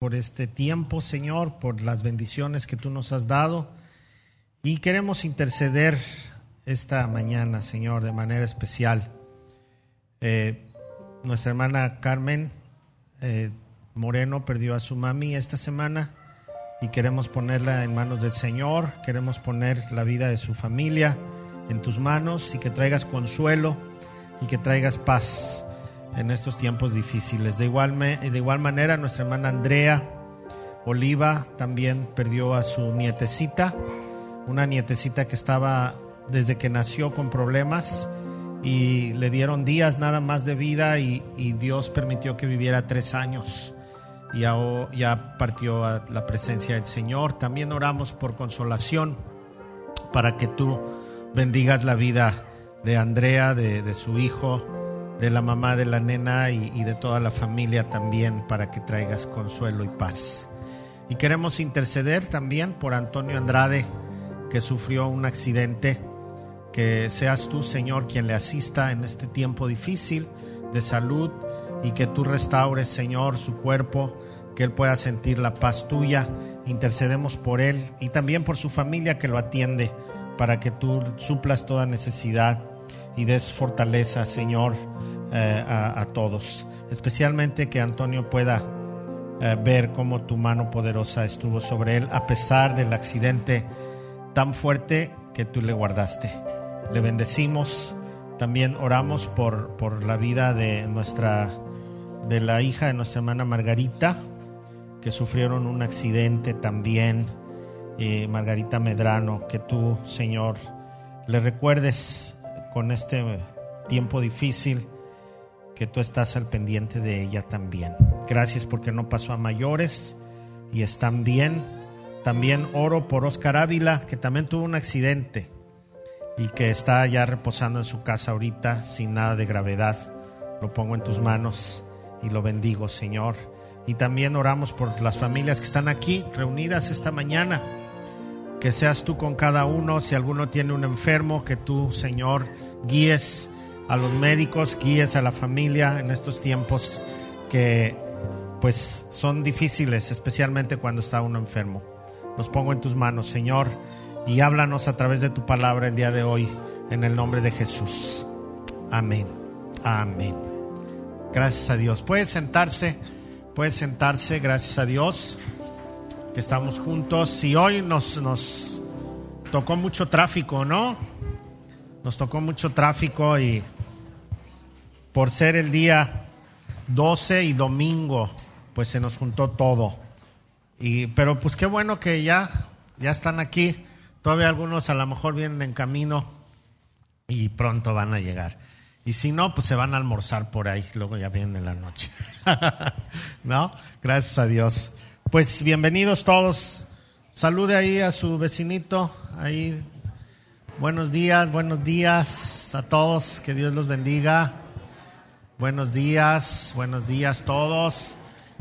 por este tiempo, Señor, por las bendiciones que tú nos has dado. Y queremos interceder esta mañana, Señor, de manera especial. Eh, nuestra hermana Carmen eh, Moreno perdió a su mami esta semana y queremos ponerla en manos del Señor. Queremos poner la vida de su familia en tus manos y que traigas consuelo y que traigas paz en estos tiempos difíciles. De igual, de igual manera, nuestra hermana Andrea Oliva también perdió a su nietecita, una nietecita que estaba desde que nació con problemas y le dieron días nada más de vida y, Dios permitió que viviera tres años y ya, ya partió a la presencia del Señor. También oramos por consolación para que tú bendigas la vida de Andrea, de su hijo, de la mamá de la nena y, de toda la familia también para que traigas consuelo y paz. Y queremos interceder también por Antonio Andrade, que sufrió un accidente. Que seas tú, Señor, quien le asista en este tiempo difícil de salud y que tú restaures, Señor, su cuerpo, que él pueda sentir la paz tuya. Intercedemos por él y también por su familia que lo atiende, para que tú suplas toda necesidad y des fortaleza, Señor eh, a, todos. Especialmente que Antonio pueda eh, ver cómo tu mano poderosa estuvo sobre él a pesar del accidente tan fuerte que tú le guardaste. Le bendecimos. También oramos por, por la vida de nuestra de la hija de nuestra hermana Margarita, que sufrieron un accidente también. Margarita Medrano, que tú, Señor, le recuerdes con este tiempo difícil que tú estás al pendiente de ella también. Gracias porque no pasó a mayores y están bien. También oro por Oscar Ávila, que también tuvo un accidente y que está ya reposando en su casa ahorita sin nada de gravedad. Lo pongo en tus manos y lo bendigo, Señor. Y también oramos por las familias que están aquí reunidas esta mañana. Que seas tú con cada uno. Si alguno tiene un enfermo, que tú, Señor, guíes a los médicos, guíes a la familia en estos tiempos que pues son difíciles, especialmente cuando está uno enfermo. Nos pongo en tus manos, Señor, y háblanos a través de tu palabra el día de hoy, en el nombre de Jesús. Amén. Amén. Gracias a Dios. Puede sentarse, puede sentarse, gracias a Dios, que estamos juntos. Y hoy nos, nos tocó mucho tráfico, ¿no? Nos tocó mucho tráfico y por ser el día 12 y domingo, pues se nos juntó todo. Y, pero pues qué bueno que ya, ya están aquí. Todavía algunos a lo mejor vienen en camino y pronto van a llegar. Y si no, pues se van a almorzar por ahí, luego ya vienen en la noche. ¿No? Gracias a Dios. Pues bienvenidos todos. Salude ahí a su vecinito, ahí. Buenos días, buenos días a todos, que Dios los bendiga. Buenos días, buenos días todos.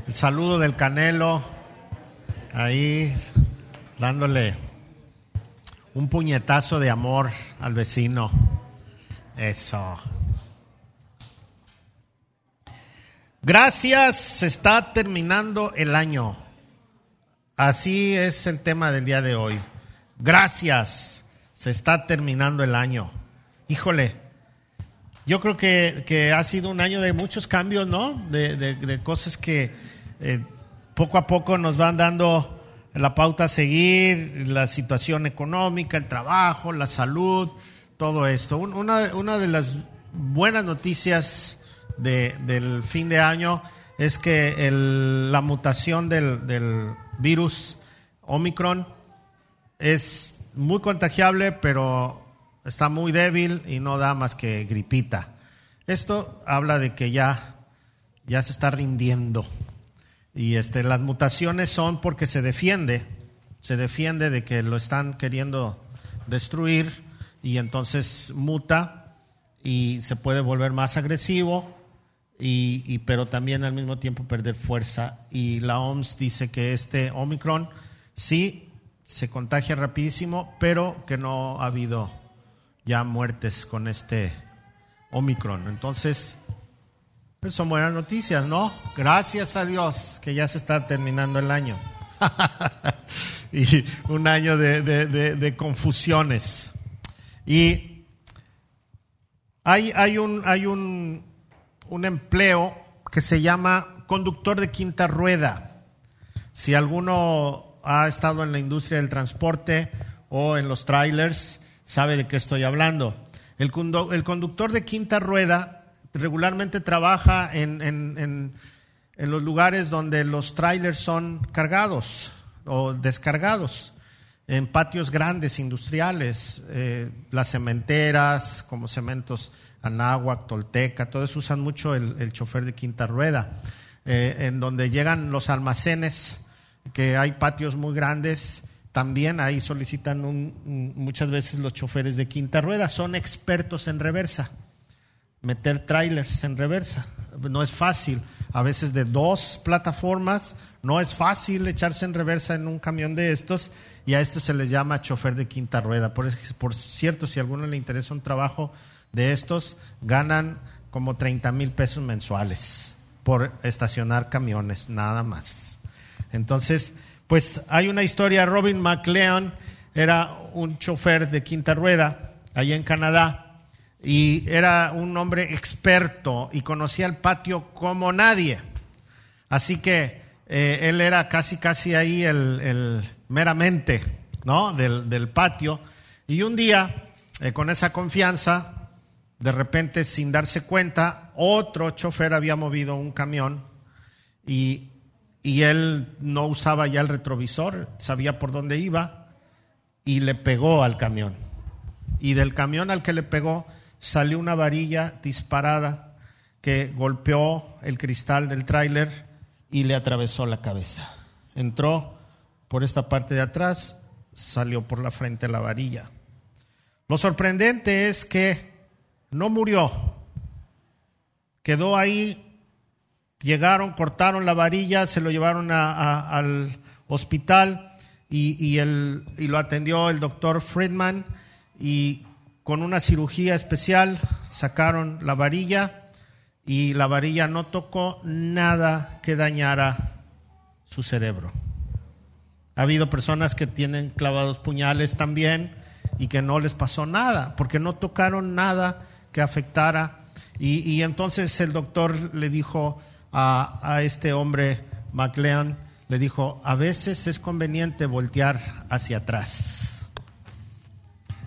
El saludo del Canelo, ahí dándole un puñetazo de amor al vecino. Eso. Gracias, se está terminando el año. Así es el tema del día de hoy. Gracias, se está terminando el año. Híjole, yo creo que, ha sido un año de muchos cambios, ¿no? De, cosas que eh, poco a poco nos van dando la pauta a seguir, la situación económica, el trabajo, la salud, todo esto. Una, de las buenas noticias del fin de año es que la mutación del, del virus Omicron es muy contagiable, pero está muy débil y no da más que gripita. Esto habla de que ya, ya se está rindiendo. Y este, las mutaciones son porque se defiende, se defiende de que lo están queriendo destruir y entonces muta y se puede volver más agresivo, y, y, pero también al mismo tiempo perder fuerza. Y la OMS dice que este Omicron sí se contagia rapidísimo, pero que no ha habido ya muertes con este Omicron. Entonces, Pues son buenas noticias, ¿no? Gracias a Dios que ya se está terminando el año. y un año de, de, confusiones. Y hay, hay, un, hay un, un empleo que se llama conductor de quinta rueda. Si alguno ha estado en la industria del transporte o en los trailers, sabe de qué estoy hablando. El, el conductor de quinta rueda regularmente trabaja en, en, en, los lugares donde los trailers son cargados o descargados, en patios grandes industriales, eh, las cementeras como cementos Anáhuac, Tolteca, todos usan mucho el, chofer de quinta rueda, eh, en donde llegan los almacenes, que hay patios muy grandes, también ahí solicitan muchas veces los choferes de quinta rueda, son expertos en reversa, meter trailers en reversa, no es fácil, a veces de dos plataformas, no es fácil echarse en reversa en un camión de estos y a este se les llama chofer de quinta rueda. Por, por cierto, si a alguno le interesa un trabajo, de estos ganan como 30 mil pesos mensuales por estacionar camiones, nada más. Entonces, pues hay una historia, Robin McLeon era un chofer de quinta rueda allá en Canadá y era un hombre experto y conocía el patio como nadie. Así que eh, él era casi, casi ahí el, meramente ¿no? del, patio. Y un día, eh, con esa confianza, de repente, sin darse cuenta, otro chofer había movido un camión y, y él no usaba ya el retrovisor, sabía por dónde iba y le pegó al camión. Y del camión al que le pegó salió una varilla disparada que golpeó el cristal del tráiler y le atravesó la cabeza. Entró por esta parte de atrás, salió por la frente la varilla. Lo sorprendente es que no murió. Quedó ahí, llegaron, cortaron la varilla, se lo llevaron al hospital y, y lo atendió el doctor Friedman y con una cirugía especial sacaron la varilla y la varilla no tocó nada que dañara su cerebro. Ha habido personas que tienen clavados puñales también y que no les pasó nada, porque no tocaron nada que afectara. Y, entonces el doctor le dijo a, este hombre, McLean, le dijo, a veces es conveniente voltear hacia atrás.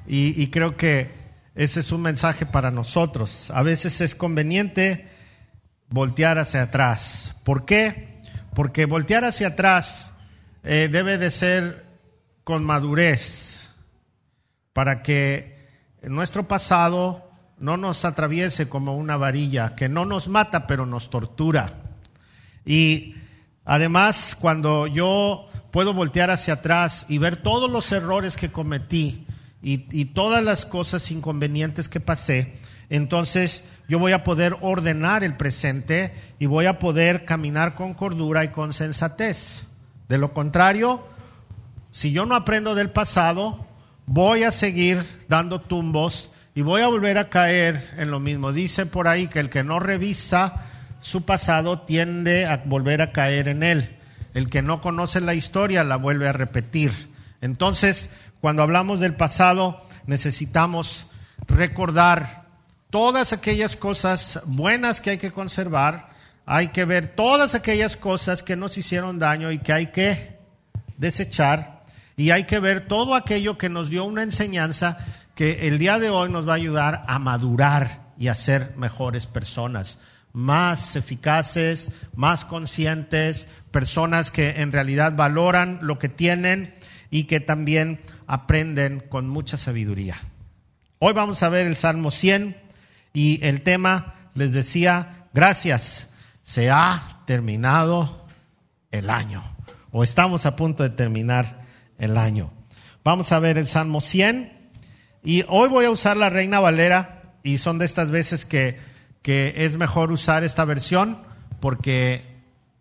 Y, creo que ese es un mensaje para nosotros. A veces es conveniente voltear hacia atrás. ¿Por qué? Porque voltear hacia atrás eh, debe de ser con madurez para que nuestro pasado no nos atraviese como una varilla, que no nos mata, pero nos tortura. Y además, cuando yo puedo voltear hacia atrás y ver todos los errores que cometí y, todas las cosas inconvenientes que pasé, entonces yo voy a poder ordenar el presente y voy a poder caminar con cordura y con sensatez. De lo contrario, si yo no aprendo del pasado, voy a seguir dando tumbos y voy a volver a caer en lo mismo. Dice por ahí que el que no revisa su pasado tiende a volver a caer en él. El que no conoce la historia la vuelve a repetir. Entonces, cuando hablamos del pasado, necesitamos recordar todas aquellas cosas buenas que hay que conservar, hay que ver todas aquellas cosas que nos hicieron daño y que hay que desechar, y hay que ver todo aquello que nos dio una enseñanza que el día de hoy nos va a ayudar a madurar y a ser mejores personas, más eficaces, más conscientes, personas que en realidad valoran lo que tienen y que también aprenden con mucha sabiduría. Hoy vamos a ver el Salmo 100 y el tema, les decía, gracias, se ha terminado el año o estamos a punto de terminar el año. Vamos a ver el Salmo 100 y hoy voy a usar la Reina Valera y son de estas veces que, que es mejor usar esta versión porque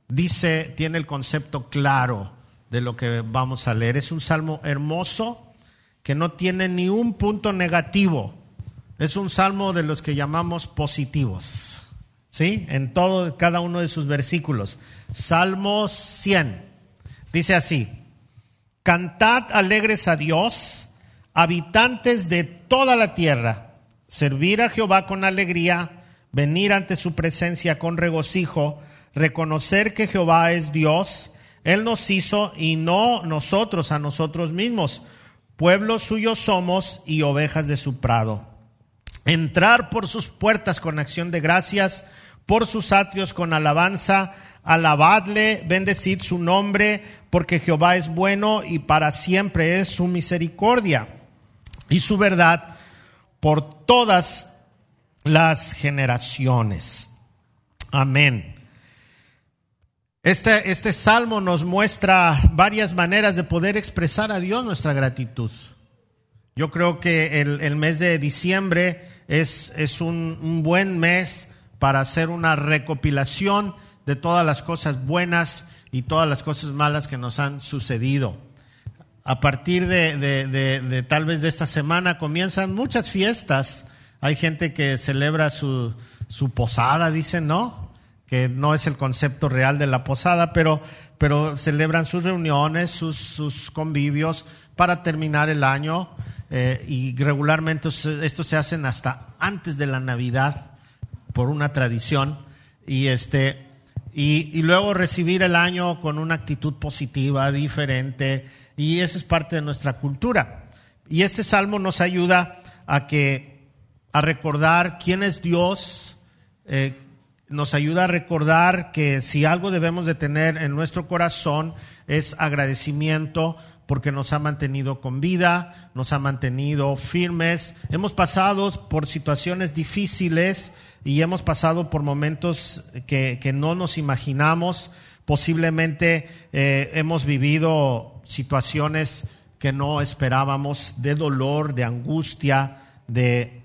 dice, tiene el concepto claro de lo que vamos a leer. Es un salmo hermoso que no tiene ni un punto negativo. Es un salmo de los que llamamos positivos. ¿sí? En todo, cada uno de sus versículos. Salmo 100. Dice así, cantad alegres a Dios, habitantes de toda la tierra, servir a Jehová con alegría, venir ante su presencia con regocijo, reconocer que Jehová es Dios, Él nos hizo y no nosotros a nosotros mismos. Pueblo suyo somos y ovejas de su prado. Entrar por sus puertas con acción de gracias, por sus atrios con alabanza, alabadle, bendecid su nombre, porque Jehová es bueno y para siempre es su misericordia y su verdad por todas las generaciones. Amén. Este, este salmo nos muestra varias maneras de poder expresar a Dios nuestra gratitud. Yo creo que el, mes de diciembre es, es un, un, buen mes para hacer una recopilación de todas las cosas buenas y todas las cosas malas que nos han sucedido. A partir de, de, de, de tal vez de esta semana comienzan muchas fiestas. Hay gente que celebra su, su posada, dicen, ¿no? que no es el concepto real de la posada, pero, pero celebran sus reuniones, sus, sus convivios para terminar el año eh, y regularmente esto se hacen hasta antes de la Navidad por una tradición y este y, y luego recibir el año con una actitud positiva, diferente y esa es parte de nuestra cultura. Y este salmo nos ayuda a que a recordar quién es Dios, eh, nos ayuda a recordar que si algo debemos de tener en nuestro corazón es agradecimiento porque nos ha mantenido con vida, nos ha mantenido firmes. Hemos pasado por situaciones difíciles y hemos pasado por momentos que, que no nos imaginamos. Posiblemente eh, hemos vivido situaciones que no esperábamos, de dolor, de angustia, de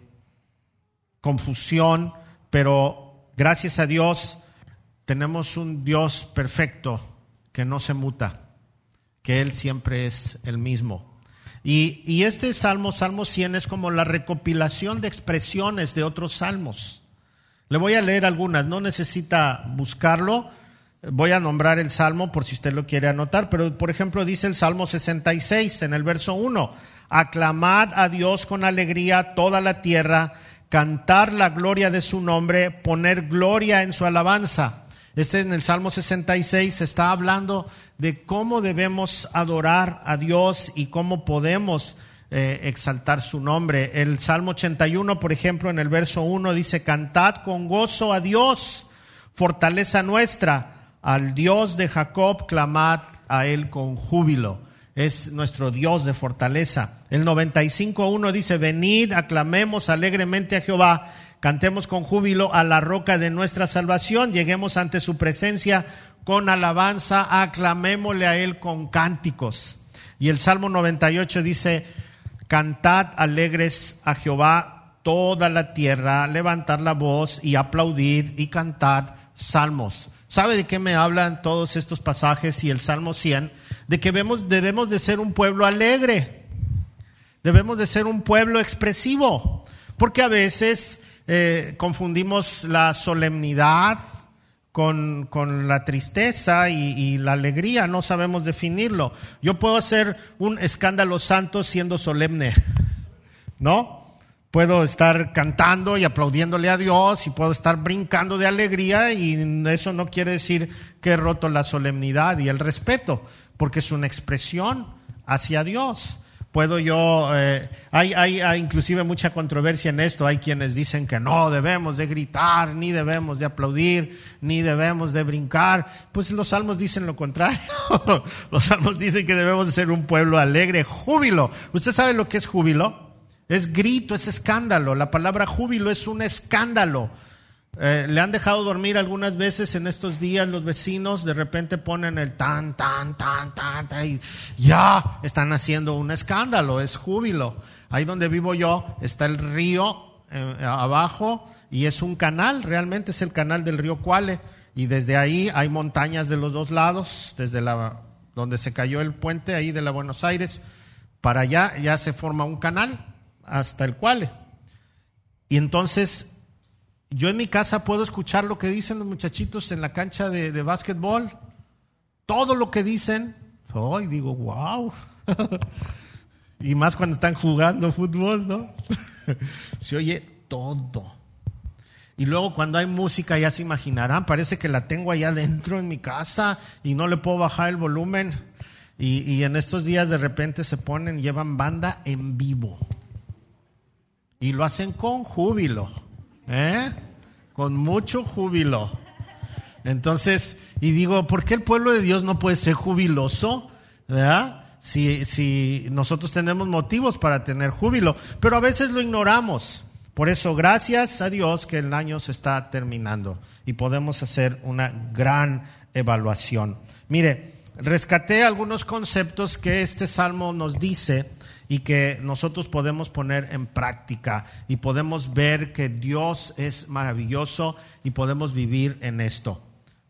confusión, pero Gracias a Dios tenemos un Dios perfecto que no se muta, que Él siempre es el mismo. Y, este salmo, Salmo 100, es como la recopilación de expresiones de otros salmos. Le voy a leer algunas, no necesita buscarlo. Voy a nombrar el salmo por si usted lo quiere anotar, pero por ejemplo dice el Salmo 66 en el verso 1, aclamad a Dios con alegría toda la tierra cantar la gloria de su nombre, poner gloria en su alabanza. Este en el Salmo 66 está hablando de cómo debemos adorar a Dios y cómo podemos eh, exaltar su nombre. El Salmo 81, por ejemplo, en el verso 1 dice, cantad con gozo a Dios, fortaleza nuestra, al Dios de Jacob, clamad a él con júbilo es nuestro Dios de fortaleza. El 95.1 dice, venid, aclamemos alegremente a Jehová, cantemos con júbilo a la roca de nuestra salvación, lleguemos ante su presencia con alabanza, aclamémosle a él con cánticos. Y el Salmo 98 dice, cantad alegres a Jehová toda la tierra, levantar la voz y aplaudir y cantad salmos. ¿Sabe de qué me hablan todos estos pasajes y el Salmo 100? De que debemos, debemos de ser un pueblo alegre, debemos de ser un pueblo expresivo, porque a veces eh, confundimos la solemnidad con, con la tristeza y, la alegría, no sabemos definirlo. Yo puedo hacer un escándalo santo siendo solemne, ¿no? Puedo estar cantando y aplaudiéndole a Dios y puedo estar brincando de alegría y eso no quiere decir que he roto la solemnidad y el respeto, porque es una expresión hacia Dios. Puedo yo, eh, hay, hay, hay, inclusive mucha controversia en esto, hay quienes dicen que no debemos de gritar, ni debemos de aplaudir, ni debemos de brincar. Pues los salmos dicen lo contrario. los salmos dicen que debemos de ser un pueblo alegre, júbilo. ¿Usted sabe lo que es júbilo? Es grito, es escándalo. La palabra júbilo es un escándalo. Eh, le han dejado dormir algunas veces en estos días los vecinos, de repente ponen el tan, tan, tan, tan, tan y ya están haciendo un escándalo, es júbilo. Ahí donde vivo yo está el río eh, abajo y es un canal, realmente es el canal del río Cuale y desde ahí hay montañas de los dos lados, desde la, donde se cayó el puente ahí de la Buenos Aires, para allá ya se forma un canal hasta el cual. Y entonces yo en mi casa puedo escuchar lo que dicen los muchachitos en la cancha de, de básquetbol. Todo lo que dicen. Hoy digo, wow. y más cuando están jugando fútbol, ¿no? se oye todo. Y luego cuando hay música ya se imaginarán, parece que la tengo allá adentro en mi casa y no le puedo bajar el volumen. Y, y en estos días de repente se ponen, llevan banda en vivo. Y lo hacen con júbilo, ¿eh? Con mucho júbilo. Entonces, y digo, ¿por qué el pueblo de Dios no puede ser jubiloso? ¿Verdad? Si, si nosotros tenemos motivos para tener júbilo, pero a veces lo ignoramos. Por eso, gracias a Dios que el año se está terminando y podemos hacer una gran evaluación. Mire, rescaté algunos conceptos que este salmo nos dice y que nosotros podemos poner en práctica y podemos ver que Dios es maravilloso y podemos vivir en esto.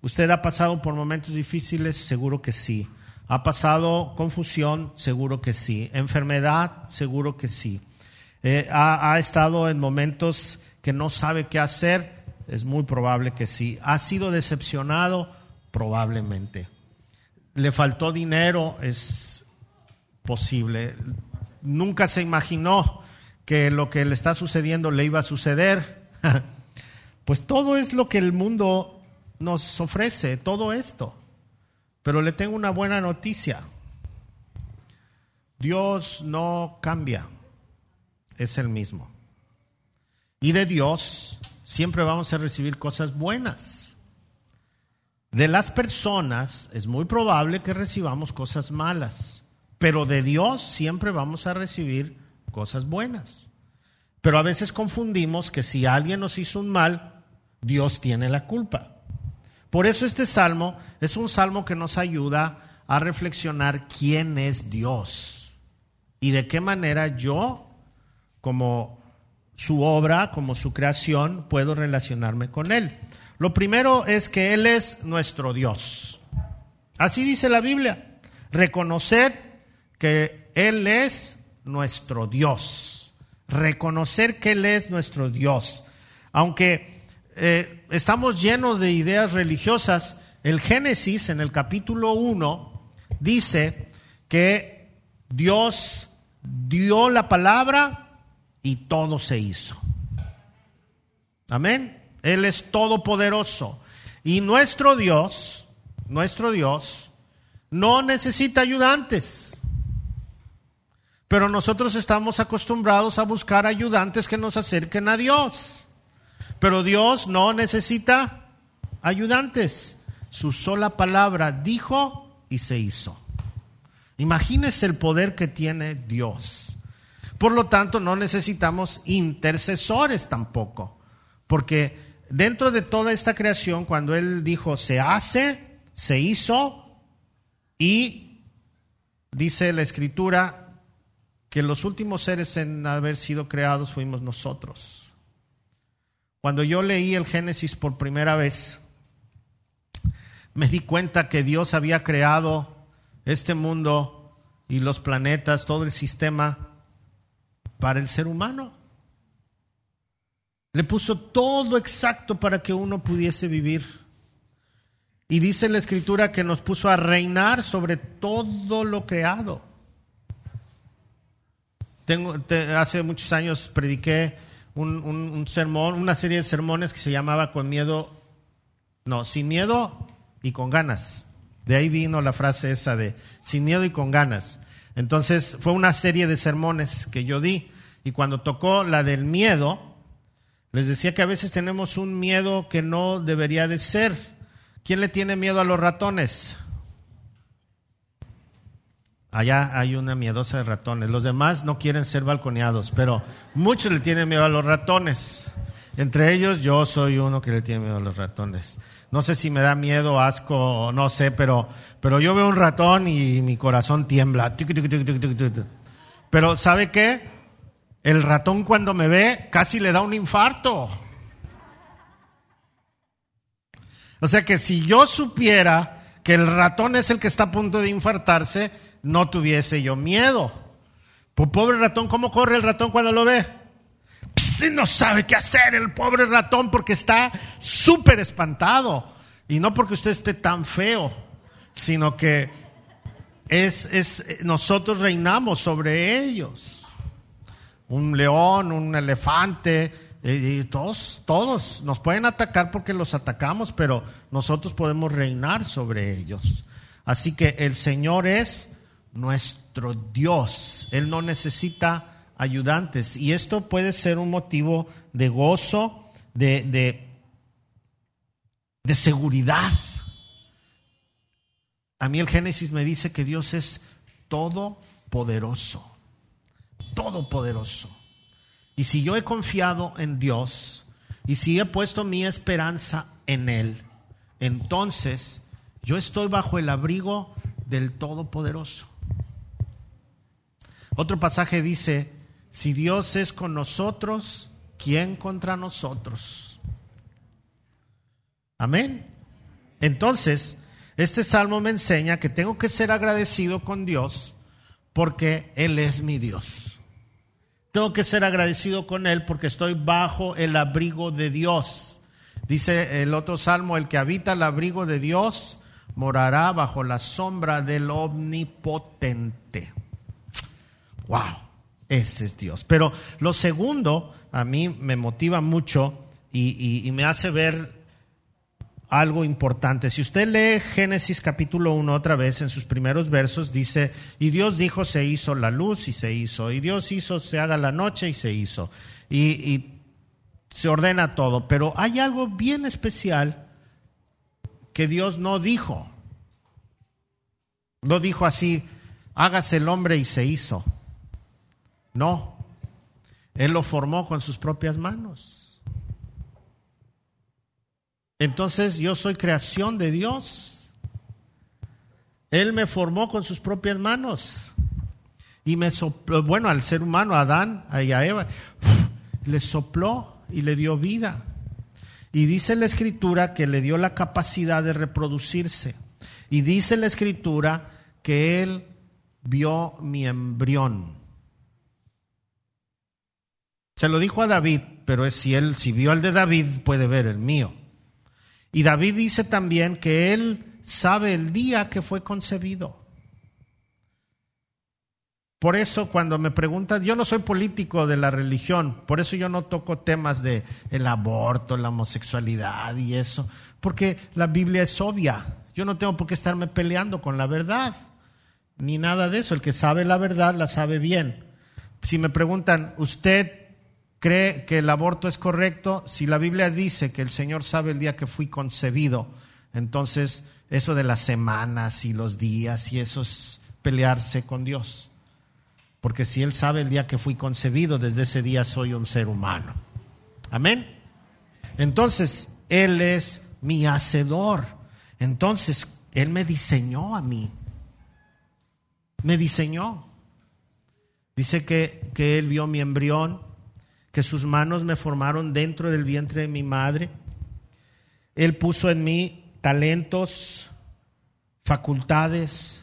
¿Usted ha pasado por momentos difíciles? Seguro que sí. ¿Ha pasado confusión? Seguro que sí. ¿Enfermedad? Seguro que sí. Eh, ha, ha estado en momentos que no sabe qué hacer? Es muy probable que sí. ¿Ha sido decepcionado? Probablemente. ¿Le faltó dinero? Es posible. Nunca se imaginó que lo que le está sucediendo le iba a suceder. Pues todo es lo que el mundo nos ofrece, todo esto. Pero le tengo una buena noticia. Dios no cambia, es el mismo. Y de Dios siempre vamos a recibir cosas buenas. De las personas es muy probable que recibamos cosas malas, pero de Dios siempre vamos a recibir cosas buenas. Pero a veces confundimos que si alguien nos hizo un mal, Dios tiene la culpa. Por eso este salmo es un salmo que nos ayuda a reflexionar quién es Dios y de qué manera yo, como su obra, como su creación, puedo relacionarme con Él. Lo primero es que Él es nuestro Dios. Así dice la Biblia. Reconocer que Él es nuestro Dios. Reconocer que Él es nuestro Dios. Aunque eh, estamos llenos de ideas religiosas, el Génesis en el capítulo 1 dice que Dios dio la palabra y todo se hizo. Amén. Él es todopoderoso. Y nuestro Dios, nuestro Dios, no necesita ayudantes. Pero nosotros estamos acostumbrados a buscar ayudantes que nos acerquen a Dios. Pero Dios no necesita ayudantes. Su sola palabra dijo y se hizo. Imagínese el poder que tiene Dios. Por lo tanto, no necesitamos intercesores tampoco. Porque dentro de toda esta creación, cuando Él dijo se hace, se hizo y dice la escritura que los últimos seres en haber sido creados fuimos nosotros. Cuando yo leí el Génesis por primera vez, me di cuenta que Dios había creado este mundo y los planetas, todo el sistema para el ser humano. Le puso todo exacto para que uno pudiese vivir. Y dice la escritura que nos puso a reinar sobre todo lo creado. Tengo, hace muchos años prediqué un, sermón, una serie de sermones que se llamaba Con miedo, no, sin miedo y con ganas. De ahí vino la frase esa de sin miedo y con ganas. Entonces fue una serie de sermones que yo di y cuando tocó la del miedo, les decía que a veces tenemos un miedo que no debería de ser. ¿Quién le tiene miedo a los ratones? Allá hay una miedosa de ratones. Los demás no quieren ser balconeados, pero muchos le tienen miedo a los ratones. Entre ellos yo soy uno que le tiene miedo a los ratones. No sé si me da miedo, asco, no sé, pero, pero yo veo un ratón y mi corazón tiembla. Pero ¿sabe qué? El ratón cuando me ve casi le da un infarto. O sea que si yo supiera que el ratón es el que está a punto de infartarse, no tuviese yo miedo. Pues pobre ratón, ¿cómo corre el ratón cuando lo ve? no sabe qué hacer el pobre ratón porque está súper espantado. Y no porque usted esté tan feo, sino que es, es, nosotros reinamos sobre ellos. Un león, un elefante, y todos, todos nos pueden atacar porque los atacamos, pero nosotros podemos reinar sobre ellos. Así que el Señor es nuestro Dios. Él no necesita ayudantes. Y esto puede ser un motivo de gozo, de, de, de seguridad. A mí el Génesis me dice que Dios es todopoderoso. Todopoderoso. Y si yo he confiado en Dios y si he puesto mi esperanza en Él, entonces yo estoy bajo el abrigo del Todopoderoso. Otro pasaje dice, si Dios es con nosotros, ¿quién contra nosotros? Amén. Entonces, este salmo me enseña que tengo que ser agradecido con Dios porque Él es mi Dios. Tengo que ser agradecido con Él porque estoy bajo el abrigo de Dios. Dice el otro salmo, el que habita el abrigo de Dios morará bajo la sombra del omnipotente. Wow, ese es Dios. Pero lo segundo a mí me motiva mucho y, me hace ver algo importante. Si usted lee Génesis capítulo 1 otra vez, en sus primeros versos dice, y Dios dijo, se hizo la luz y se hizo, y Dios hizo, se haga la noche y se hizo, y se ordena todo. Pero hay algo bien especial que Dios no dijo. No dijo así, hágase el hombre y se hizo. No, Él lo formó con sus propias manos. Entonces yo soy creación de Dios. Él me formó con sus propias manos. Y me sopló, bueno, al ser humano, a Adán y a Eva, le sopló y le dio vida. Y dice la escritura que le dio la capacidad de reproducirse. Y dice la escritura que él vio mi embrión. Se lo dijo a David, pero es si él, si vio el de David, puede ver el mío. Y David dice también que él sabe el día que fue concebido. Por eso cuando me preguntan, yo no soy político de la religión, por eso yo no toco temas de el aborto, la homosexualidad y eso, porque la Biblia es obvia. Yo no tengo por qué estarme peleando con la verdad, ni nada de eso. El que sabe la verdad la sabe bien. Si me preguntan, ¿usted cree que el aborto es correcto, si la Biblia dice que el Señor sabe el día que fui concebido, entonces eso de las semanas y los días y eso es pelearse con Dios. Porque si Él sabe el día que fui concebido, desde ese día soy un ser humano. Amén. Entonces, Él es mi hacedor. Entonces, Él me diseñó a mí. Me diseñó. Dice que, que Él vio mi embrión, que sus manos me formaron dentro del vientre de mi madre. Él puso en mí talentos, facultades,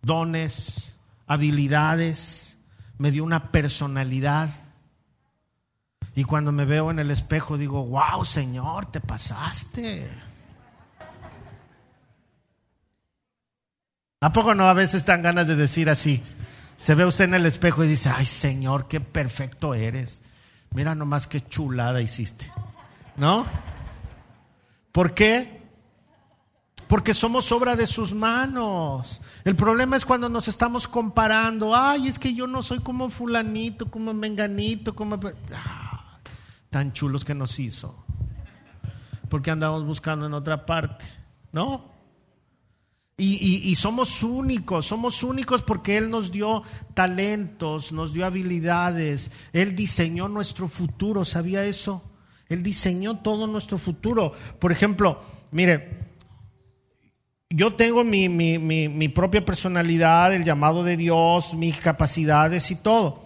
dones, habilidades, me dio una personalidad. Y cuando me veo en el espejo digo, wow, Señor, te pasaste. ¿A poco no a veces dan ganas de decir así? Se ve usted en el espejo y dice, ay Señor, qué perfecto eres. Mira nomás qué chulada hiciste. ¿No? ¿Por qué? Porque somos obra de sus manos. El problema es cuando nos estamos comparando. Ay, es que yo no soy como fulanito, como menganito, como... Ah, tan chulos que nos hizo. Porque andamos buscando en otra parte. ¿No? Y, somos únicos, somos únicos porque Él nos dio talentos, nos dio habilidades, Él diseñó nuestro futuro, ¿sabía eso? Él diseñó todo nuestro futuro. Por ejemplo, mire, yo tengo mi, mi propia personalidad, el llamado de Dios, mis capacidades y todo.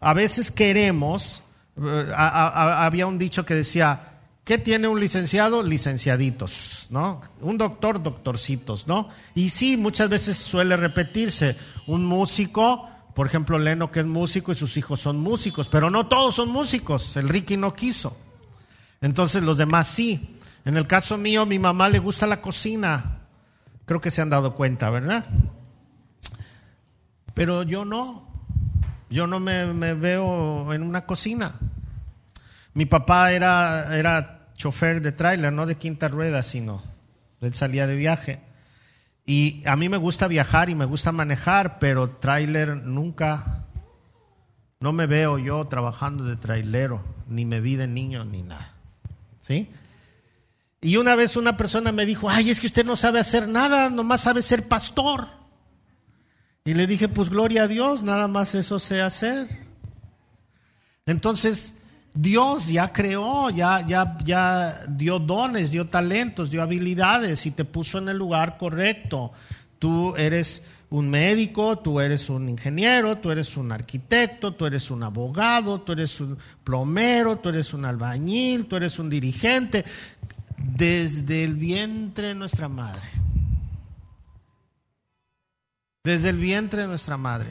A veces queremos, eh, había un dicho que decía, ¿Qué tiene un licenciado? Licenciaditos, ¿no? Un doctor, doctorcitos, ¿no? Y sí, muchas veces suele repetirse. Un músico, por ejemplo, Leno que es músico y sus hijos son músicos, pero no todos son músicos, el Ricky no quiso. Entonces los demás sí. En el caso mío, mi mamá le gusta la cocina. Creo que se han dado cuenta, ¿verdad? Pero yo no. Yo no me, veo en una cocina. Mi papá era, era chofer de tráiler, no de quinta rueda, sino él salía de viaje. Y a mí me gusta viajar y me gusta manejar, pero tráiler nunca, no me veo yo trabajando de trailero, ni me vi de niño, ni nada. ¿Sí? Y una vez una persona me dijo, ay, es que usted no sabe hacer nada, nomás sabe ser pastor. Y le dije, pues gloria a Dios, nada más eso sé hacer. Entonces, Dios ya creó, ya, ya, ya dio dones, dio talentos, dio habilidades y te puso en el lugar correcto. Tú eres un médico, tú eres un ingeniero, tú eres un arquitecto, tú eres un abogado, tú eres un plomero, tú eres un albañil, tú eres un dirigente, desde el vientre de nuestra madre. Desde el vientre de nuestra madre.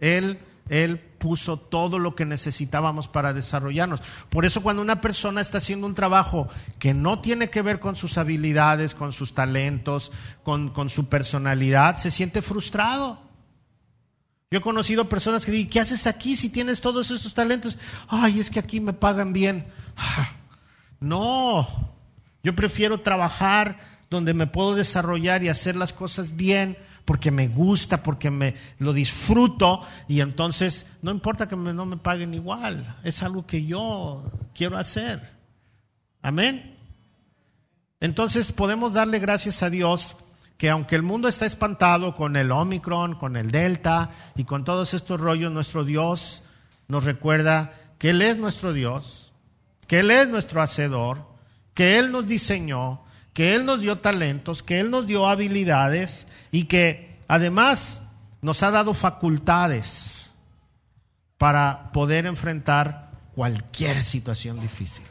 Él, él puso todo lo que necesitábamos para desarrollarnos. Por eso cuando una persona está haciendo un trabajo que no tiene que ver con sus habilidades, con sus talentos, con, con su personalidad, se siente frustrado. Yo he conocido personas que dicen, ¿qué haces aquí si tienes todos esos talentos? Ay, es que aquí me pagan bien. No, yo prefiero trabajar donde me puedo desarrollar y hacer las cosas bien porque me gusta, porque me lo disfruto y entonces no importa que no me paguen igual, es algo que yo quiero hacer. Amén. Entonces podemos darle gracias a Dios que aunque el mundo está espantado con el Omicron, con el Delta y con todos estos rollos, nuestro Dios nos recuerda que Él es nuestro Dios, que Él es nuestro Hacedor, que Él nos diseñó, que Él nos dio talentos, que Él nos dio habilidades y que además nos ha dado facultades para poder enfrentar cualquier situación difícil.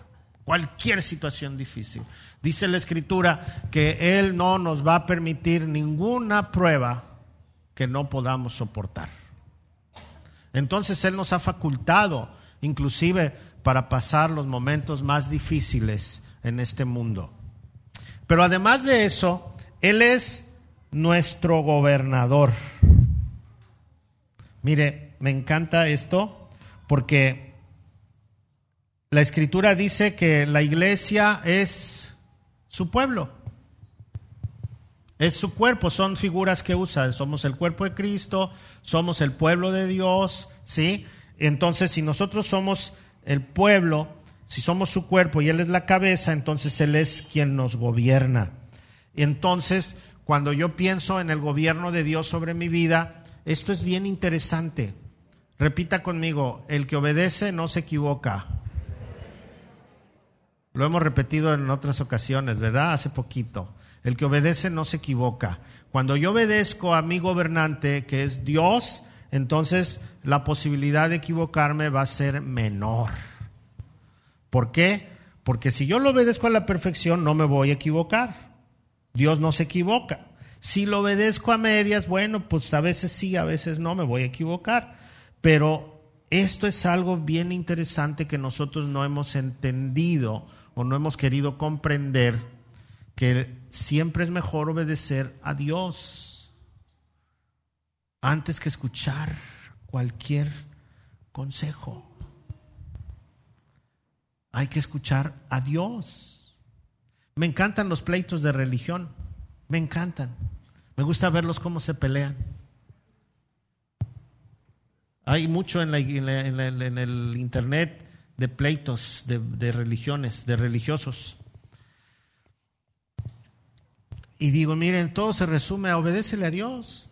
Cualquier situación difícil. Dice la Escritura que Él no nos va a permitir ninguna prueba que no podamos soportar. Entonces Él nos ha facultado, inclusive, para pasar los momentos más difíciles en este mundo. Pero además de eso, Él es nuestro gobernador. Mire, me encanta esto porque la escritura dice que la iglesia es su pueblo. Es su cuerpo, son figuras que usa. Somos el cuerpo de Cristo, somos el pueblo de Dios, ¿sí? Entonces, si nosotros somos el pueblo, si somos su cuerpo y Él es la cabeza, entonces Él es quien nos gobierna. Entonces, cuando yo pienso en el gobierno de Dios sobre mi vida, esto es bien interesante. Repita conmigo, el que obedece no se equivoca. Lo hemos repetido en otras ocasiones, ¿verdad? Hace poquito. El que obedece no se equivoca. Cuando yo obedezco a mi gobernante, que es Dios, entonces la posibilidad de equivocarme va a ser menor. ¿Por qué? Porque si yo lo obedezco a la perfección, no me voy a equivocar. Dios no se equivoca. Si lo obedezco a medias, bueno, pues a veces sí, a veces no, me voy a equivocar. Pero esto es algo bien interesante que nosotros no hemos entendido o no hemos querido comprender, que siempre es mejor obedecer a Dios antes que escuchar cualquier consejo. Hay que escuchar a Dios. Me encantan los pleitos de religión, me encantan. Me gusta verlos cómo se pelean. Hay mucho en, el internet de pleitos de, de religiones, de religiosos. Y digo, miren, todo se resume a obedécele a Dios.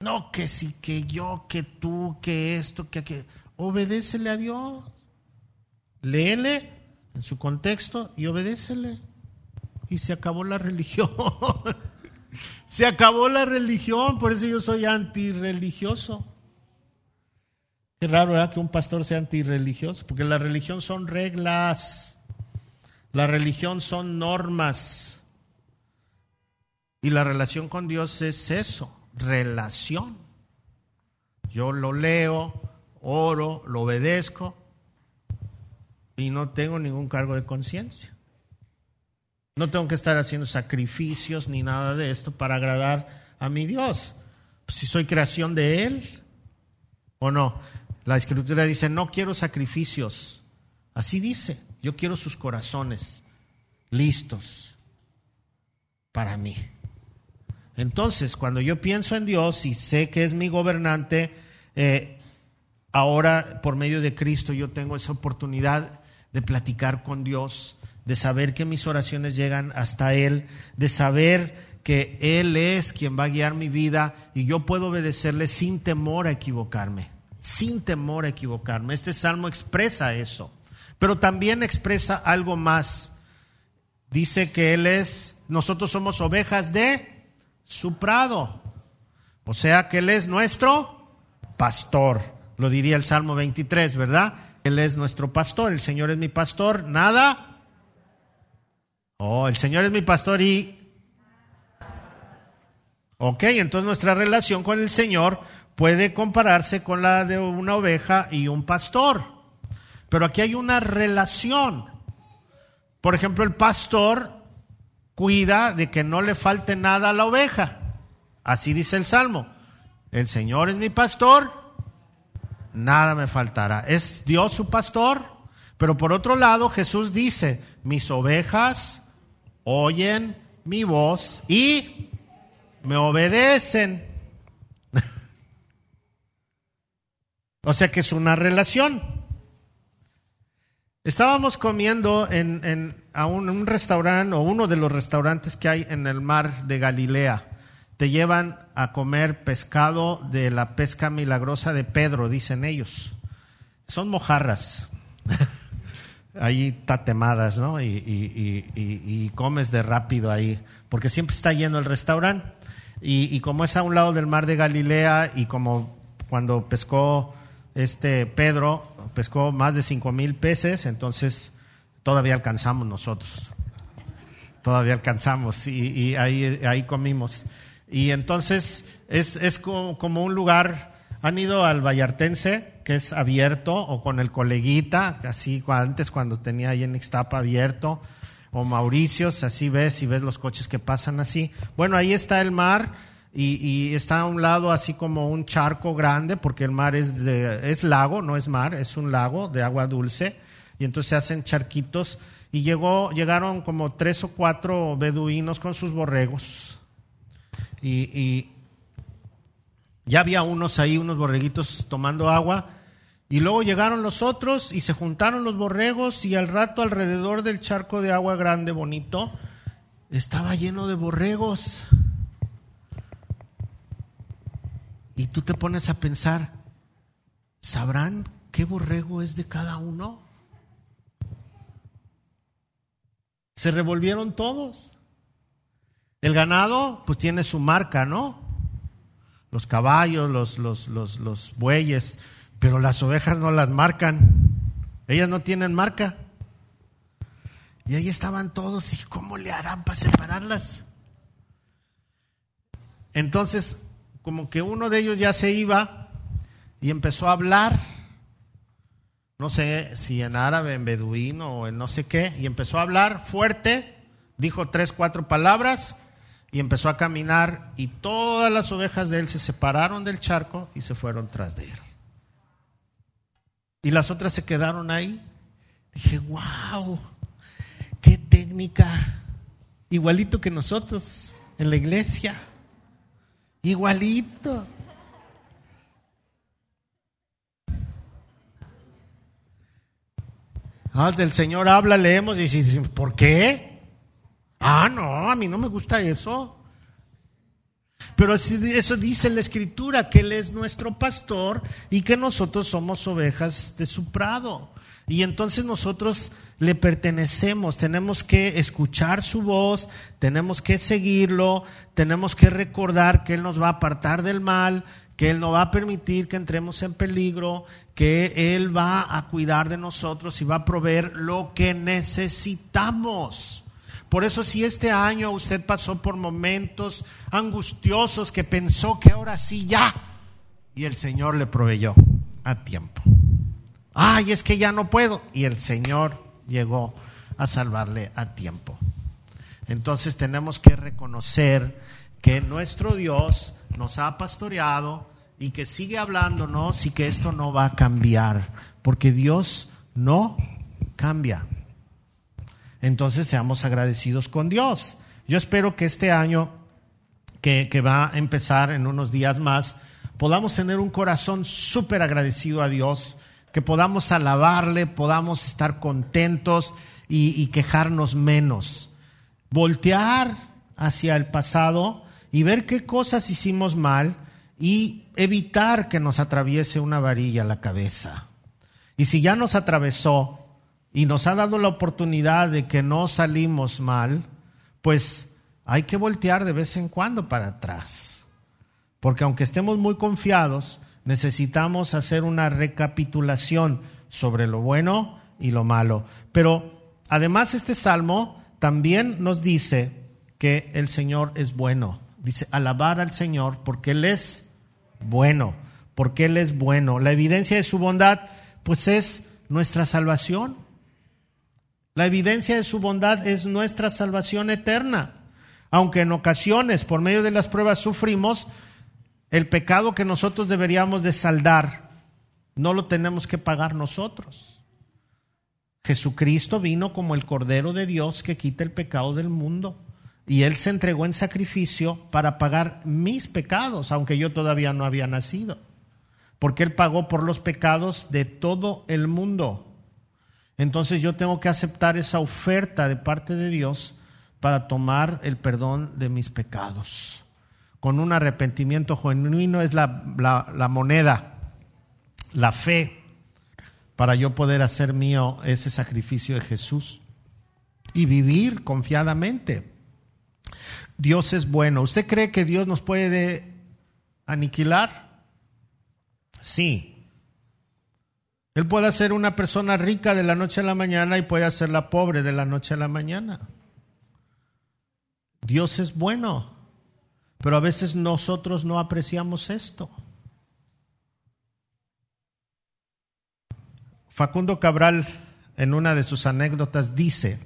No que sí, que yo, que tú, que esto, que aquello. Obedécele a Dios. Léele en su contexto y obedécele. Y se acabó la religión. se acabó la religión, por eso yo soy antirreligioso. Qué raro, ¿verdad? Que un pastor sea antirreligioso, porque la religión son reglas, la religión son normas. Y la relación con Dios es eso, relación. yo lo leo, oro, lo obedezco y no tengo ningún cargo de conciencia. No tengo que estar haciendo sacrificios ni nada de esto para agradar a mi Dios. si soy creación de Él o no. La escritura dice, no quiero sacrificios. Así dice, yo quiero sus corazones listos para mí. Entonces, cuando yo pienso en Dios y sé que es mi gobernante, eh, ahora por medio de Cristo yo tengo esa oportunidad de platicar con Dios, de saber que mis oraciones llegan hasta Él, de saber que Él es quien va a guiar mi vida y yo puedo obedecerle sin temor a equivocarme, sin temor a equivocarme. Este salmo expresa eso, pero también expresa algo más. Dice que Él es, nosotros somos ovejas de su prado. O sea que Él es nuestro pastor. Lo diría el Salmo 23, ¿verdad? Él es nuestro pastor, el Señor es mi pastor, nada. Oh, el Señor es mi pastor y... Ok, entonces nuestra relación con el Señor puede compararse con la de una oveja y un pastor. Pero aquí hay una relación. Por ejemplo, el pastor cuida de que no le falte nada a la oveja. Así dice el Salmo. El Señor es mi pastor, nada me faltará. ¿Es Dios su pastor? Pero por otro lado, Jesús dice, mis ovejas oyen mi voz y me obedecen. o sea que es una relación. Estábamos comiendo en, a un, restaurante o uno de los restaurantes que hay en el mar de Galilea. Te llevan a comer pescado de la pesca milagrosa de Pedro, dicen ellos. Son mojarras. ahí tatemadas, ¿no? Y, y, comes de rápido ahí, porque siempre está lleno el restaurante. Y, como es a un lado del mar de Galilea y como cuando pescó este Pedro, pescó más de cinco mil peces, entonces todavía alcanzamos nosotros. Todavía alcanzamos y, ahí, ahí comimos. Y entonces es, es como, un lugar, han ido al Vallartense, que es abierto, o con el coleguita, así antes cuando tenía ahí en Ixtapa abierto, o Mauricios, así ves y ves los coches que pasan así. Bueno, ahí está el mar y, está a un lado así como un charco grande, porque el mar es, de, es lago, no es mar, es un lago de agua dulce, y entonces se hacen charquitos, y llegó, llegaron como tres o cuatro beduinos con sus borregos, y, ya había unos ahí, unos borreguitos tomando agua, y luego llegaron los otros y se juntaron los borregos y al rato alrededor del charco de agua grande, bonito, estaba lleno de borregos. Y tú te pones a pensar, ¿sabrán qué borrego es de cada uno? Se revolvieron todos. El ganado, pues tiene su marca, ¿no? Los caballos, los, los, los, bueyes, pero las ovejas no las marcan. Ellas no tienen marca. Y ahí estaban todos, ¿y cómo le harán para separarlas? Entonces, como que uno de ellos ya se iba y empezó a hablar, no sé si en árabe, en beduino o en no sé qué, y empezó a hablar fuerte, dijo tres, cuatro palabras y empezó a caminar y todas las ovejas de él se separaron del charco y se fueron tras de él. Y las otras se quedaron ahí. Dije, wow, qué técnica, igualito que nosotros en la iglesia. Igualito. Ah, del Señor habla, leemos y decimos, ¿por qué? Ah, no, a mí no me gusta eso. Pero eso dice la Escritura, que Él es nuestro pastor y que nosotros somos ovejas de su prado. Y entonces nosotros le pertenecemos, tenemos que escuchar su voz, tenemos que seguirlo, tenemos que recordar que Él nos va a apartar del mal, que Él no va a permitir que entremos en peligro, que Él va a cuidar de nosotros y va a proveer lo que necesitamos. Por eso si este año usted pasó por momentos angustiosos que pensó que ahora sí ya, y el Señor le proveyó a tiempo. Ay, es que ya no puedo. Y el Señor llegó a salvarle a tiempo. Entonces tenemos que reconocer que nuestro Dios nos ha pastoreado y que sigue hablándonos y que esto no va a cambiar, porque Dios no cambia. Entonces seamos agradecidos con Dios. Yo espero que este año que, va a empezar en unos días más, podamos tener un corazón súper agradecido a Dios, que podamos alabarle, podamos estar contentos y, y quejarnos menos. Voltear hacia el pasado y ver qué cosas hicimos mal y evitar que nos atraviese una varilla a la cabeza. Y si ya nos atravesó y nos ha dado la oportunidad de que no salimos mal, pues hay que voltear de vez en cuando para atrás. Porque aunque estemos muy confiados, necesitamos hacer una recapitulación sobre lo bueno y lo malo. Pero además este salmo también nos dice que el Señor es bueno. Dice, alabar al Señor porque Él es bueno, porque Él es bueno. La evidencia de su bondad, pues es nuestra salvación. La evidencia de su bondad es nuestra salvación eterna. Aunque en ocasiones, por medio de las pruebas, sufrimos, el pecado que nosotros deberíamos de saldar, no lo tenemos que pagar nosotros. Jesucristo vino como el Cordero de Dios que quita el pecado del mundo. Y Él se entregó en sacrificio para pagar mis pecados, aunque yo todavía no había nacido. Porque Él pagó por los pecados de todo el mundo. Entonces yo tengo que aceptar esa oferta de parte de Dios para tomar el perdón de mis pecados. Con un arrepentimiento genuino es la, la moneda, la fe, para yo poder hacer mío ese sacrificio de Jesús y vivir confiadamente. Dios es bueno. ¿Usted cree que Dios nos puede aniquilar? Sí. Él puede hacer una persona rica de la noche a la mañana y puede hacerla pobre de la noche a la mañana. Dios es bueno, pero a veces nosotros no apreciamos esto. Facundo Cabral en una de sus anécdotas dice,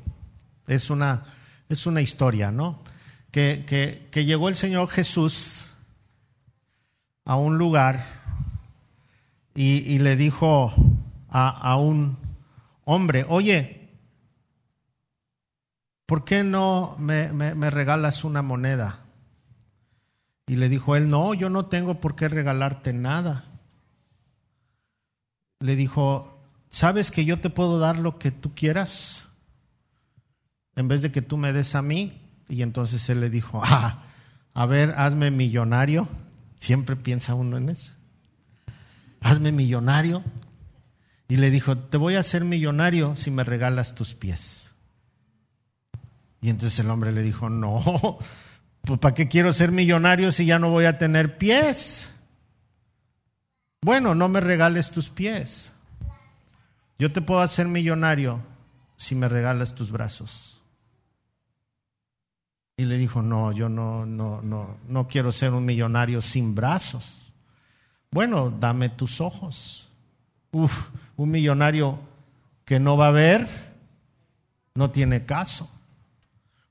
es una, es una historia, ¿no? que, llegó el Señor Jesús a un lugar y, le dijo a, un hombre, oye, ¿por qué no me, me, regalas una moneda? Y le dijo él, no, yo no tengo por qué regalarte nada. Le dijo, ¿sabes que yo te puedo dar lo que tú quieras? En vez de que tú me des a mí, y entonces él le dijo, ah, a ver, hazme millonario. Siempre piensa uno en eso. Hazme millonario. Y le dijo, te voy a hacer millonario si me regalas tus pies. Y entonces el hombre le dijo, no, pues ¿para qué quiero ser millonario si ya no voy a tener pies? Bueno, no me regales tus pies. Yo te puedo hacer millonario si me regalas tus brazos. Y le dijo, no, yo no, no, no, no quiero ser un millonario sin brazos. Bueno, dame tus ojos. Uf, un millonario que no va a ver, no tiene caso.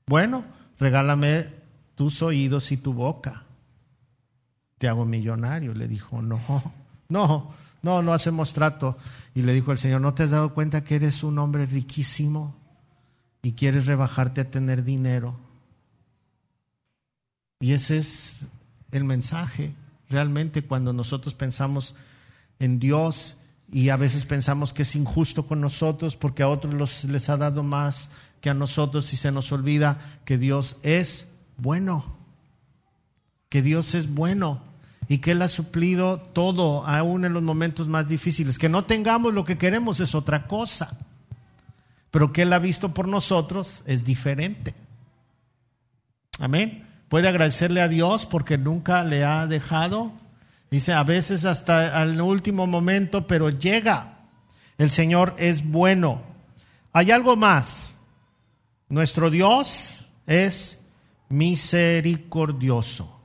Bueno, regálame tus oídos y tu boca. Te hago millonario. Le dijo, no, no, no, no hacemos trato. Y le dijo el Señor, ¿no te has dado cuenta que eres un hombre riquísimo y quieres rebajarte a tener dinero? Y ese es el mensaje. Realmente cuando nosotros pensamos en Dios y a veces pensamos que es injusto con nosotros porque a otros les ha dado más que a nosotros y se nos olvida que Dios es bueno, que Dios es bueno y que Él ha suplido todo, aún en los momentos más difíciles. Que no tengamos lo que queremos es otra cosa, pero que Él ha visto por nosotros es diferente. Amén puede agradecerle a Dios porque nunca le ha dejado. Dice, a veces hasta el último momento, pero llega. El Señor es bueno. Hay algo más. Nuestro Dios es misericordioso.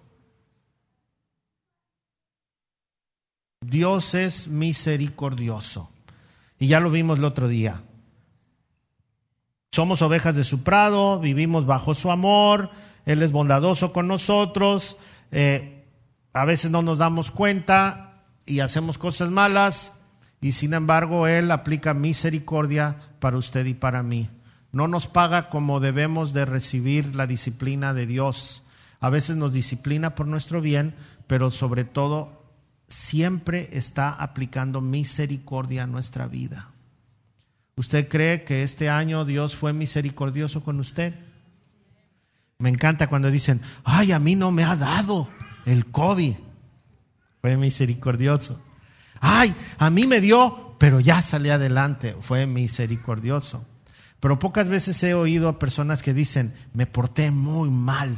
Dios es misericordioso. Y ya lo vimos el otro día. Somos ovejas de su prado, vivimos bajo su amor, Él es bondadoso con nosotros, eh, a veces no nos damos cuenta y hacemos cosas malas y sin embargo Él aplica misericordia para usted y para mí. No nos paga como debemos de recibir la disciplina de Dios. A veces nos disciplina por nuestro bien, pero sobre todo siempre está aplicando misericordia a nuestra vida. ¿Usted cree que este año Dios fue misericordioso con usted? Me encanta cuando dicen, ay, a mí no me ha dado el COVID. Fue misericordioso. Ay, a mí me dio, pero ya salí adelante. Fue misericordioso. Pero pocas veces he oído a personas que dicen, me porté muy mal,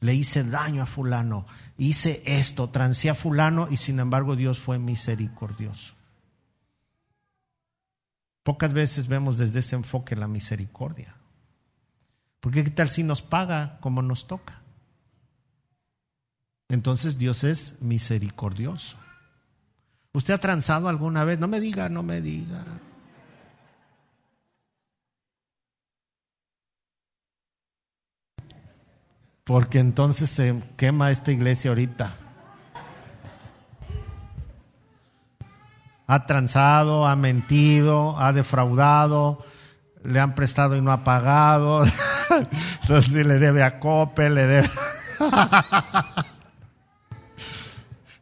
le hice daño a fulano, hice esto, trancé a fulano y sin embargo Dios fue misericordioso. Pocas veces vemos desde ese enfoque la misericordia. Porque qué tal si nos paga como nos toca? Entonces Dios es misericordioso. ¿Usted ha transado alguna vez? No me diga, no me diga. porque entonces se quema esta iglesia ahorita. Ha transado, ha mentido, ha defraudado, le han prestado y no ha pagado, entonces le debe a Cope, le debe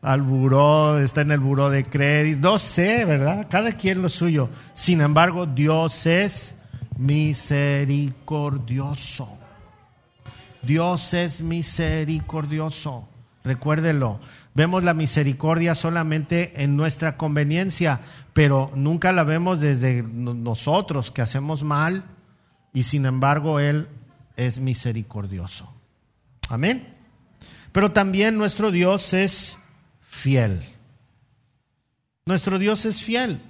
al buró, está en el buró de crédito, no sé, ¿verdad? Cada quien lo suyo. Sin embargo, Dios es misericordioso. Dios es misericordioso. Recuérdelo. Vemos la misericordia solamente en nuestra conveniencia, pero nunca la vemos desde nosotros que hacemos mal y sin embargo Él es misericordioso. Amén. Pero también nuestro Dios es fiel. Nuestro Dios es fiel.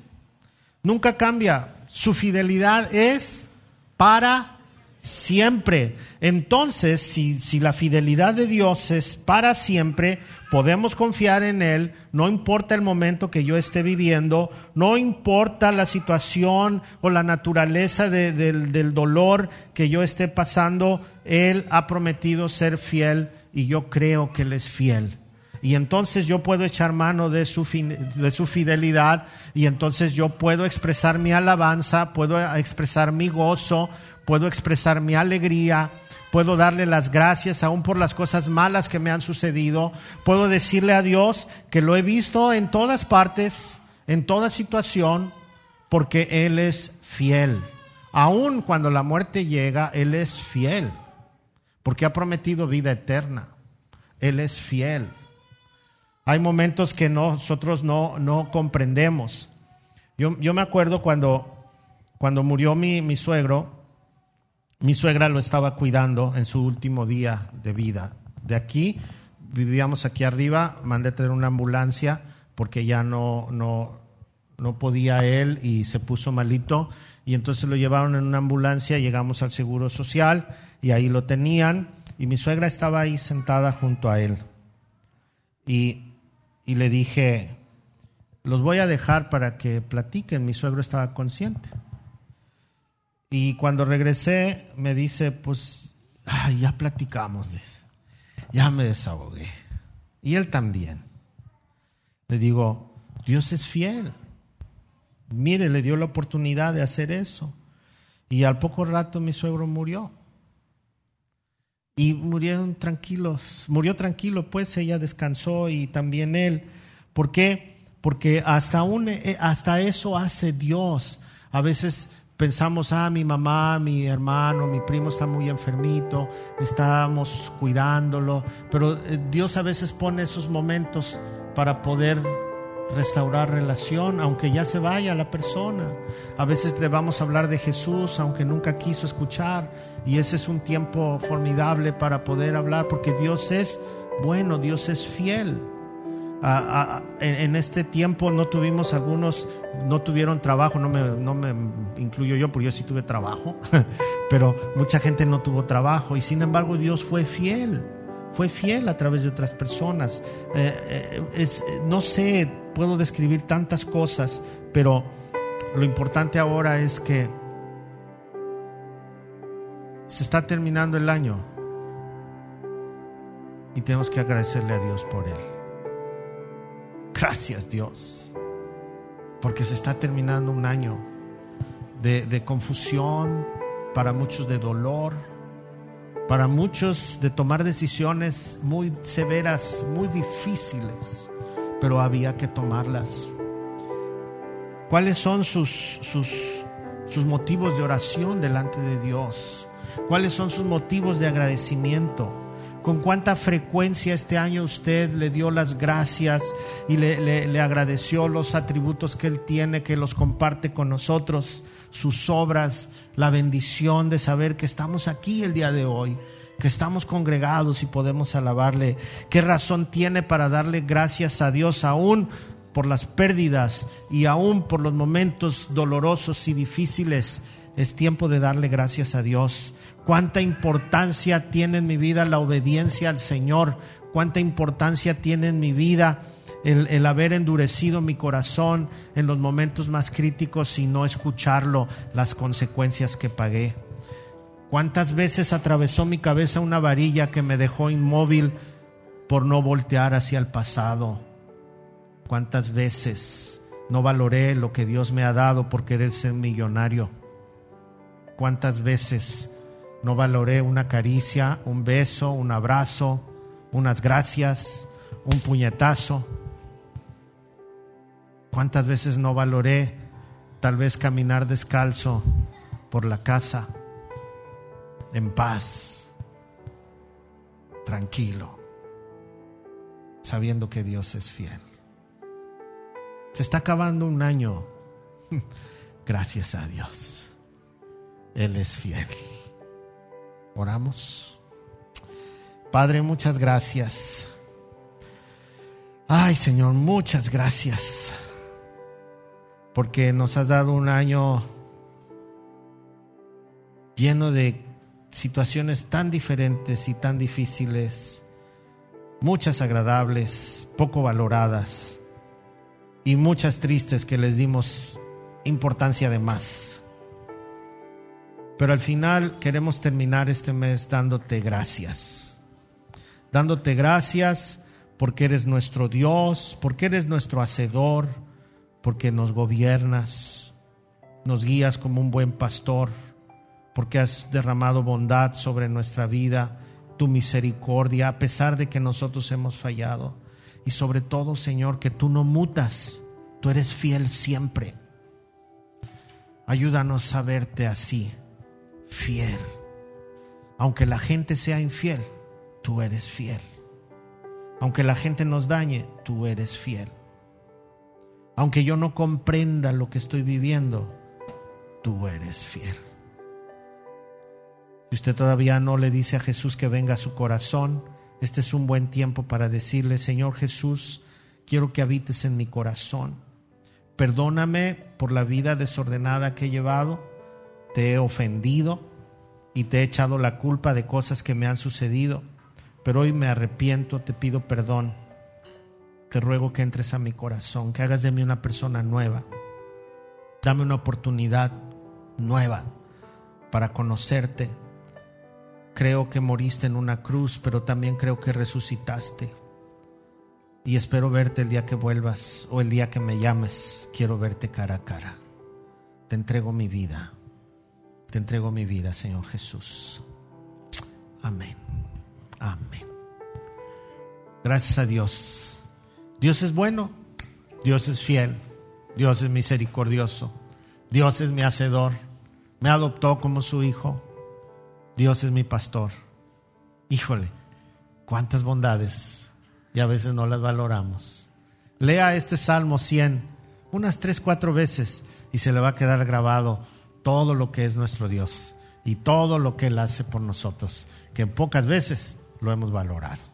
Nunca cambia. Su fidelidad es para siempre. Entonces, si, si, la fidelidad de Dios es para siempre, podemos confiar en Él, no importa el momento que yo esté viviendo, no importa la situación o la naturaleza del, del dolor que yo esté pasando, Él ha prometido ser fiel y yo creo que Él es fiel. Y entonces yo puedo echar mano de su, de su fidelidad y entonces yo puedo expresar mi alabanza, puedo expresar mi gozo, puedo expresar mi alegría, puedo darle las gracias aún por las cosas malas que me han sucedido, puedo decirle a Dios que lo he visto en todas partes, en toda situación, porque Él es fiel. Aún cuando la muerte llega, Él es fiel, porque ha prometido vida eterna. Él es fiel. Hay momentos que nosotros no, no comprendemos. Yo, yo, me acuerdo cuando, cuando murió mi, mi suegro, mi suegra lo estaba cuidando en su último día de vida. De aquí, vivíamos aquí arriba, mandé a traer una ambulancia porque ya no, no, no podía él y se puso malito. Y entonces lo llevaron en una ambulancia, llegamos al Seguro Social y ahí lo tenían. Y mi suegra estaba ahí sentada junto a él. Y, y le dije, los voy a dejar para que platiquen. Mi suegro estaba consciente. Y cuando regresé me dice, pues, ya platicamos, ya me desahogué. Y él también. Le digo, Dios es fiel. Mire, le dio la oportunidad de hacer eso. Y al poco rato mi suegro murió. Y murieron tranquilos. Murió tranquilo, pues ella descansó y también él. ¿Por qué? Porque hasta, un, eh, hasta eso hace Dios. A veces pensamos, ah, mi mamá, mi hermano, mi primo está muy enfermito, estamos cuidándolo, pero eh, Dios a veces pone esos momentos para poder restaurar relación, aunque ya se vaya la persona. A veces le vamos a hablar de Jesús, aunque nunca quiso escuchar, y ese es un tiempo formidable para poder hablar, porque Dios es bueno, Dios es fiel en, este tiempo no tuvimos algunos, no tuvieron trabajo, no me, no me incluyo yo, porque yo sí tuve trabajo, pero mucha gente no tuvo trabajo y sin embargo Dios fue fiel. fue fiel a través de otras personas. Eh, eh, no sé, puedo describir tantas cosas, pero lo importante ahora es que se está terminando el año y tenemos que agradecerle a Dios por él. Gracias Dios, porque se está terminando un año de, de confusión, para muchos de dolor, para muchos de tomar decisiones muy severas, muy difíciles, pero había que tomarlas. ¿Cuáles son sus, sus, sus motivos de oración delante de Dios? ¿Cuáles son sus motivos de agradecimiento? ¿Con cuánta frecuencia este año usted le dio las gracias y le, agradeció los atributos que Él tiene, que los comparte con nosotros, sus obras, la bendición de saber que estamos aquí el día de hoy? que estamos congregados y podemos alabarle. ¿Qué razón tiene para darle gracias a Dios aún por las pérdidas y aún por los momentos dolorosos y difíciles? Es tiempo de darle gracias a Dios cuánta importancia tiene en mi vida la obediencia al Señor, cuánta importancia tiene en mi vida el, haber endurecido mi corazón en los momentos más críticos y no escucharlo, las consecuencias que pagué. ¿Cuántas veces atravesó mi cabeza una varilla que me dejó inmóvil por no voltear hacia el pasado? ¿Cuántas veces no valoré lo que Dios me ha dado por querer ser millonario? ¿Cuántas veces no valoré una caricia, un beso, un abrazo, unas gracias, un puñetazo. ¿Cuántas veces no valoré tal vez caminar descalzo por la casa, en paz, tranquilo, sabiendo que Dios es fiel? Se está acabando un año. Gracias a Dios. Él es fiel. Oramos. Padre, muchas gracias. Ay, Señor, muchas gracias. Porque nos has dado un año lleno de situaciones tan diferentes y tan difíciles, muchas agradables, poco valoradas y muchas tristes que les dimos importancia de más. Pero al final queremos terminar este mes dándote gracias. Dándote gracias porque eres nuestro Dios, porque eres nuestro Hacedor, porque nos gobiernas, nos guías como un buen pastor, porque has derramado bondad sobre nuestra vida, tu misericordia, a pesar de que nosotros hemos fallado. Y sobre todo, Señor, que tú no mutas, tú eres fiel siempre. Ayúdanos a verte así fiel. Aunque la gente sea infiel, tú eres fiel. Aunque la gente nos dañe, tú eres fiel. Aunque yo no comprenda lo que estoy viviendo, tú eres fiel. Si usted todavía no le dice a Jesús que venga a su corazón, este es un buen tiempo para decirle, Señor Jesús, quiero que habites en mi corazón. Perdóname por la vida desordenada que he llevado te he ofendido y te he echado la culpa de cosas que me han sucedido, pero hoy me arrepiento, te pido perdón. Te ruego que entres a mi corazón, que hagas de mí una persona nueva. Dame una oportunidad nueva para conocerte. Creo que moriste en una cruz, pero también creo que resucitaste. Y espero verte el día que vuelvas o el día que me llames. Quiero verte cara a cara. Te entrego mi vida. Te entrego mi vida, Señor Jesús. Amén. Amén. Gracias a Dios. Dios es bueno. Dios es fiel. Dios es misericordioso. Dios es mi hacedor. Me adoptó como su hijo. Dios es mi pastor. Híjole, cuántas bondades y a veces no las valoramos. Lea este Salmo 100 unas tres, cuatro veces y se le va a quedar grabado todo lo que es nuestro Dios y todo lo que Él hace por nosotros, que pocas veces lo hemos valorado.